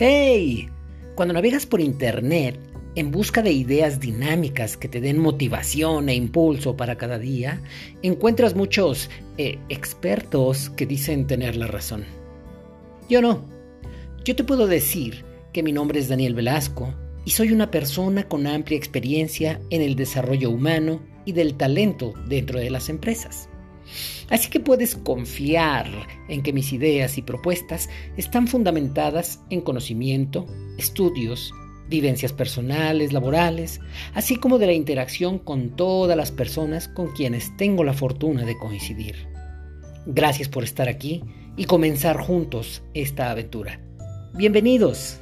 ¡Hey! Cuando navegas por Internet en busca de ideas dinámicas que te den motivación e impulso para cada día, encuentras muchos eh, expertos que dicen tener la razón. Yo no. Yo te puedo decir que mi nombre es Daniel Velasco y soy una persona con amplia experiencia en el desarrollo humano y del talento dentro de las empresas. Así que puedes confiar en que mis ideas y propuestas están fundamentadas en conocimiento, estudios, vivencias personales, laborales, así como de la interacción con todas las personas con quienes tengo la fortuna de coincidir. Gracias por estar aquí y comenzar juntos esta aventura. Bienvenidos.